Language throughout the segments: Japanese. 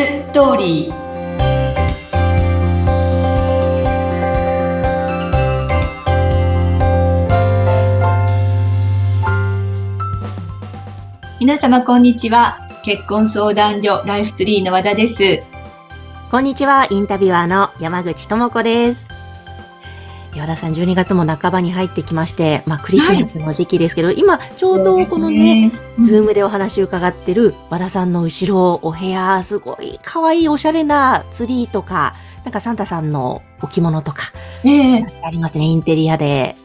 ストーリー皆様こんにちは結婚相談所ライフツリーの和田ですこんにちはインタビュアーの山口智子です和田さん、12月も半ばに入ってきまして、まあ、クリスマスの時期ですけど、はい、今、ちょうどこのね、ねズームでお話を伺ってる和田さんの後ろ、お部屋、すごい可愛いおしゃれなツリーとか、なんかサンタさんの置物とか、えー、ありますね、インテリアで。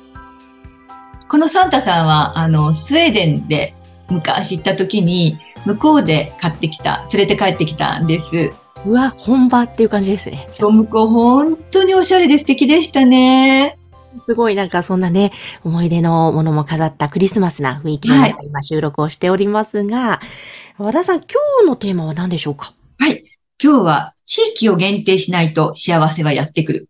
このサンタさんは、あの、スウェーデンで昔行った時に、向こうで買ってきた、連れて帰ってきたんです。うわ、本場っていう感じですね。そう、向こう本当におしゃれで素敵でしたね。すごいなんかそんなね、思い出のものも飾ったクリスマスな雰囲気の中、今収録をしておりますが、和田さん、今日のテーマは何でしょうか？はい。今日は地域を限定しないと幸せはやってくる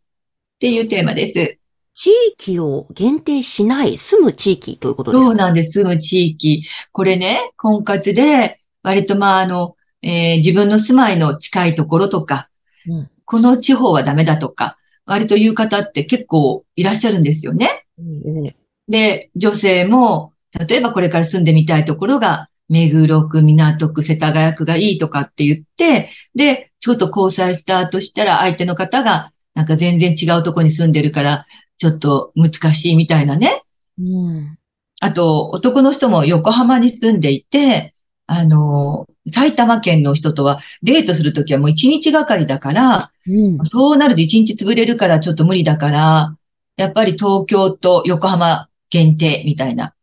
っていうテーマです。地域を限定しない、住む地域ということですか？そうなんです、住む地域。これね、婚活で、割とまああの、えー、自分の住まいの近いところとか、うん、この地方はダメだとか、割と言う方って結構いらっしゃるんですよね。うん、で、女性も、例えばこれから住んでみたいところが、目黒区、港区、世田谷区がいいとかって言って、で、ちょっと交際スタートしたら相手の方が、なんか全然違うとこに住んでるから、ちょっと難しいみたいなね。うん、あと、男の人も横浜に住んでいて、あの、埼玉県の人とはデートするときはもう一日がかりだから、うん、そうなると一日潰れるからちょっと無理だから、やっぱり東京と横浜限定みたいな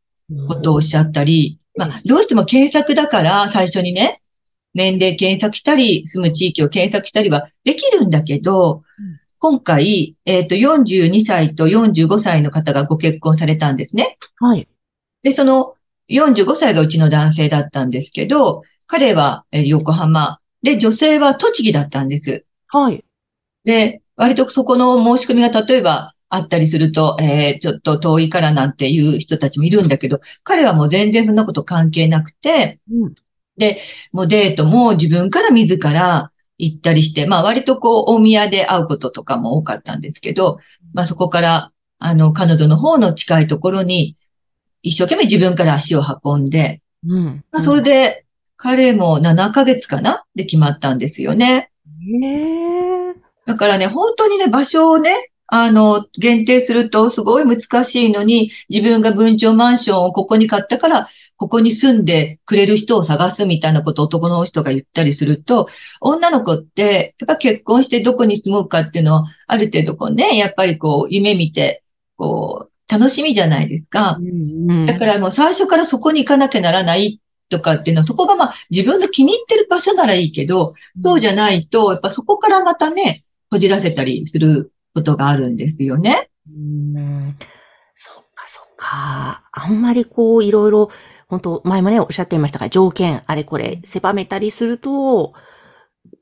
ことをおっしゃったり、まあ、どうしても検索だから最初にね、年齢検索したり、住む地域を検索したりはできるんだけど、今回、えっ、ー、と、42歳と45歳の方がご結婚されたんですね。はい。で、その45歳がうちの男性だったんですけど、彼は横浜、で、女性は栃木だったんです。はい。で、割とそこの申し込みが例えばあったりすると、えー、ちょっと遠いからなんていう人たちもいるんだけど、彼はもう全然そんなこと関係なくて、うん、で、もうデートも自分から自ら行ったりして、まあ割とこう大宮で会うこととかも多かったんですけど、まあそこから、あの、彼女の方の近いところに一生懸命自分から足を運んで、うん。まあ、それで、彼も7ヶ月かな？で決まったんですよね。へえ。だからね、本当にね、場所をね、あの、限定するとすごい難しいのに、自分が分譲マンションをここに買ったから、ここに住んでくれる人を探すみたいなことを男の人が言ったりすると、女の子って、やっぱ結婚してどこに住もうかっていうのは、ある程度こうね、やっぱりこう、夢見て、こう、楽しみじゃないですか。だからもう最初からそこに行かなきゃならないとかっていうのは、そこがまあ自分の気に入ってる場所ならいいけど、そうじゃないと、やっぱそこからまたね、こじらせたりすることがあるんですよね。うん。そっかそっか。あんまりこういろいろ、本当前もね、おっしゃっていましたが、条件、あれこれ狭めたりすると、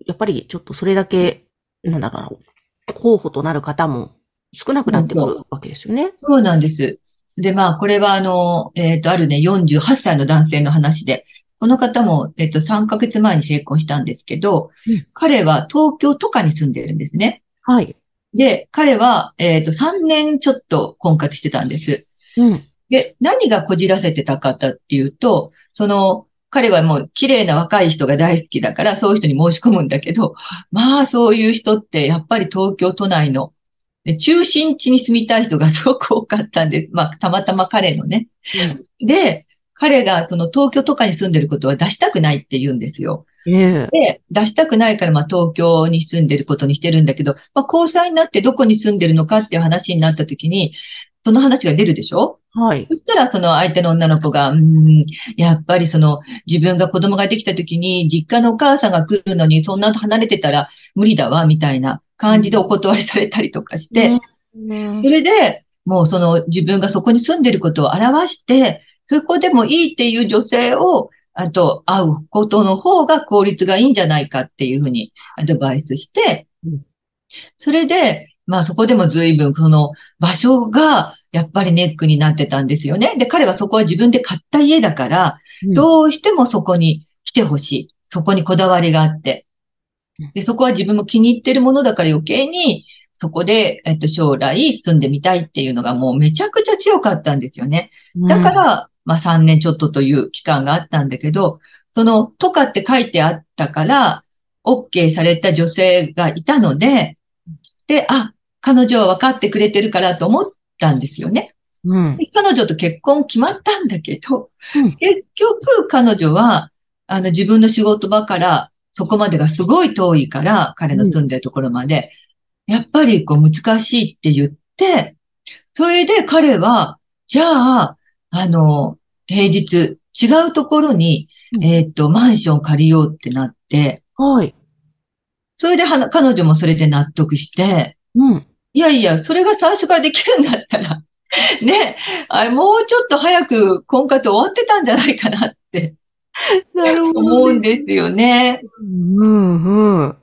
やっぱりちょっとそれだけ、なんだろうな、候補となる方も少なくなってくるわけですよね。そうなんです。で、まあ、これはあの、えっ、ー、と、あるね、48歳の男性の話で、この方も、えっ、ー、と、3ヶ月前に成婚したんですけど、うん、彼は東京都下に住んでるんですね。はい。で、彼は、えっ、ー、と、3年ちょっと婚活してたんです。うん。で、何がこじらせてたかっていうと、その、彼はもう綺麗な若い人が大好きだから、そういう人に申し込むんだけど、まあそういう人ってやっぱり東京都内ので、中心地に住みたい人がすごく多かったんで、まあ、たまたま彼のね。うん、で、彼がその東京とかに住んでることは出したくないって言うんですよ。で、出したくないから、まあ、東京に住んでることにしてるんだけど、まあ、交際になってどこに住んでるのかっていう話になった時に、その話が出るでしょ？はい。そしたら、その相手の女の子が、うん、やっぱりその、自分が子供ができた時に、実家のお母さんが来るのに、そんな離れてたら無理だわ、みたいな感じでお断りされたりとかして、それで、もうその自分がそこに住んでることを表して、そこでもいいっていう女性を、あと、会うことの方が効率がいいんじゃないかっていうふうにアドバイスして、それで、まあそこでも随分その場所がやっぱりネックになってたんですよね。で、彼はそこは自分で買った家だから、どうしてもそこに来てほしい。そこにこだわりがあって。で、そこは自分も気に入ってるものだから余計に、そこで、えっと、将来住んでみたいっていうのがもうめちゃくちゃ強かったんですよね。だから、まあ3年ちょっとという期間があったんだけど、その、とかって書いてあったから、OK された女性がいたので、で、あ、彼女は分かってくれてるからと思ったんですよね。うん、彼女と結婚決まったんだけど、うん、結局彼女は、あの自分の仕事場からそこまでがすごい遠いから、彼の住んでるところまで、うん、やっぱりこう難しいって言って、それで彼は、じゃあ、あの、平日違うところに、えっ、と、マンション借りようってなって、はい。それでは彼女もそれで納得して、うん。いやいや、それが最初からできるんだったら、ね、あもうちょっと早く婚活終わってたんじゃないかなって。なるほど、思うんですよね。うんうん。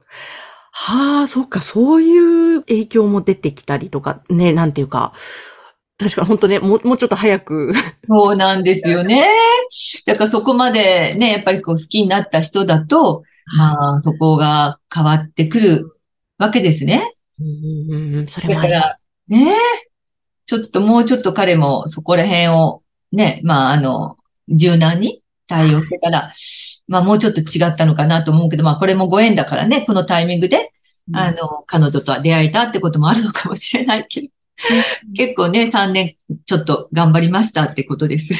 はあ、そっか、そういう影響も出てきたりとか、ね、なんていうか、確か本当ね、もう、もうちょっと早く。そうなんですよね。だからそこまでね、やっぱりこう好きになった人だと、まあ、そこが変わってくるわけですね。うんうん、それだから、ね、ちょっともうちょっと彼もそこら辺をね、まあ、あの、柔軟に対応してたら、まあ、もうちょっと違ったのかなと思うけど、まあ、これもご縁だからね、このタイミングで、あの、彼女とは出会えたってこともあるのかもしれないけど。結構ね、3年ちょっと頑張りましたってことです。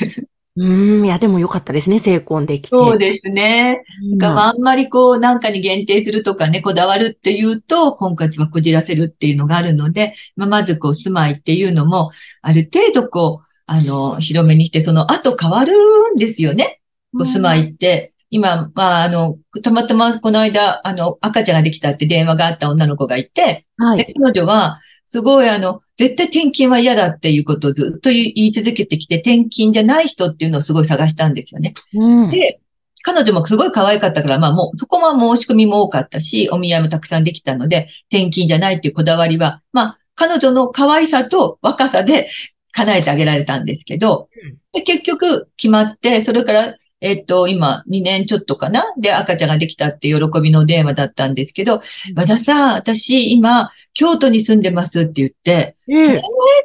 うん、いや、でもよかったですね、成婚できて。そうですね。だからあんまりこう、なんかに限定するとかね、こだわるっていうと、婚活はこじらせるっていうのがあるので、まあ、まずこう、住まいっていうのも、ある程度こう、あの、広めにして、その後変わるんですよね。こう、住まいって。今、まあ、あの、たまたまこの間、あの、赤ちゃんができたって電話があった女の子がいて、はい、彼女は、すごいあの、絶対転勤は嫌だっていうことをずっと言い続けてきて、転勤じゃない人っていうのをすごい探したんですよね。うん、で、彼女もすごい可愛かったから、まあもう、そこは申し込みも多かったし、お見合いもたくさんできたので、転勤じゃないっていうこだわりは、まあ、彼女の可愛さと若さで叶えてあげられたんですけど、で結局決まって、それからえっと、今、2年ちょっとかな？で、赤ちゃんができたって喜びの電話だったんですけど、和田さん、私、今、京都に住んでますって言って、うん、えー、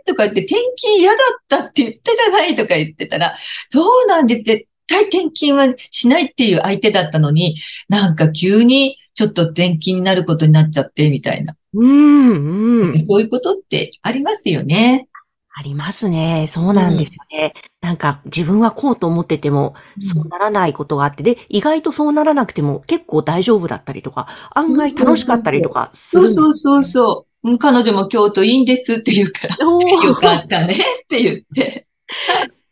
とか言って、転勤嫌だったって言ったじゃないとか言ってたら、そうなんです。絶対転勤はしないっていう相手だったのに、なんか急にちょっと転勤になることになっちゃって、みたいな。うん、うん。そういうことってありますよね。ありますね。そうなんですよね。うん、なんか自分はこうと思ってても、そうならないことがあって、で、意外とそうならなくても結構大丈夫だったりとか、案外楽しかったりとかするんです、そうそうそう。彼女も京都いいんですって言うから、よかったねって言って。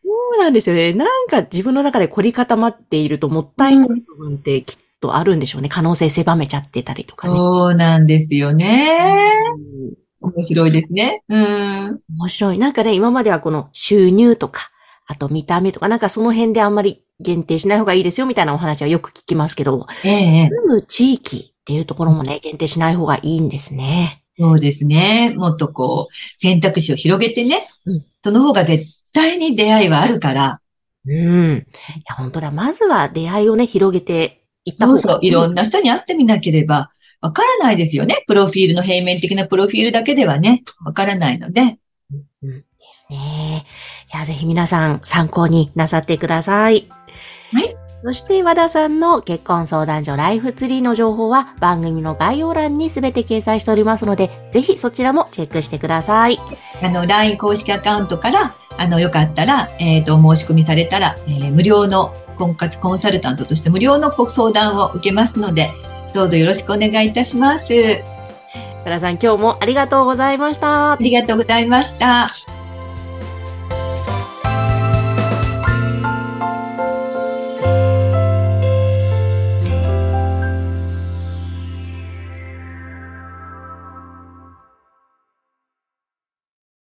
そうなんですよね。なんか自分の中で凝り固まっているともったいない部分ってきっとあるんでしょうね。可能性狭めちゃってたりとかね。そうなんですよね。うん面白いですね。うん。面白い。なんかね、今まではこの収入とか、あと見た目とか、なんかその辺であんまり限定しない方がいいですよみたいなお話はよく聞きますけど、ええ、住む地域っていうところもね、限定しない方がいいんですね。そうですね。もっとこう、選択肢を広げてね、うん、その方が絶対に出会いはあるから。うん。いや、本当だ。まずは出会いをね、広げていった方がいい。そうそう。いろんな人に会ってみなければ、わからないですよね。プロフィールの平面的なプロフィールだけではね、わからないので。うん、ですね。いや、ぜひ皆さん参考になさってください。はい。そして和田さんの結婚相談所ライフツリーの情報は番組の概要欄にすべて掲載しておりますので、ぜひそちらもチェックしてください。あの、LINE 公式アカウントから、あの、よかったら、えっ、ー、と、申し込みされたら、えー、無料の婚活コンサルタントとして無料のご相談を受けますので、どうぞよろしくお願いいたします。さん、今日もありがとうございました。ありがとうございました。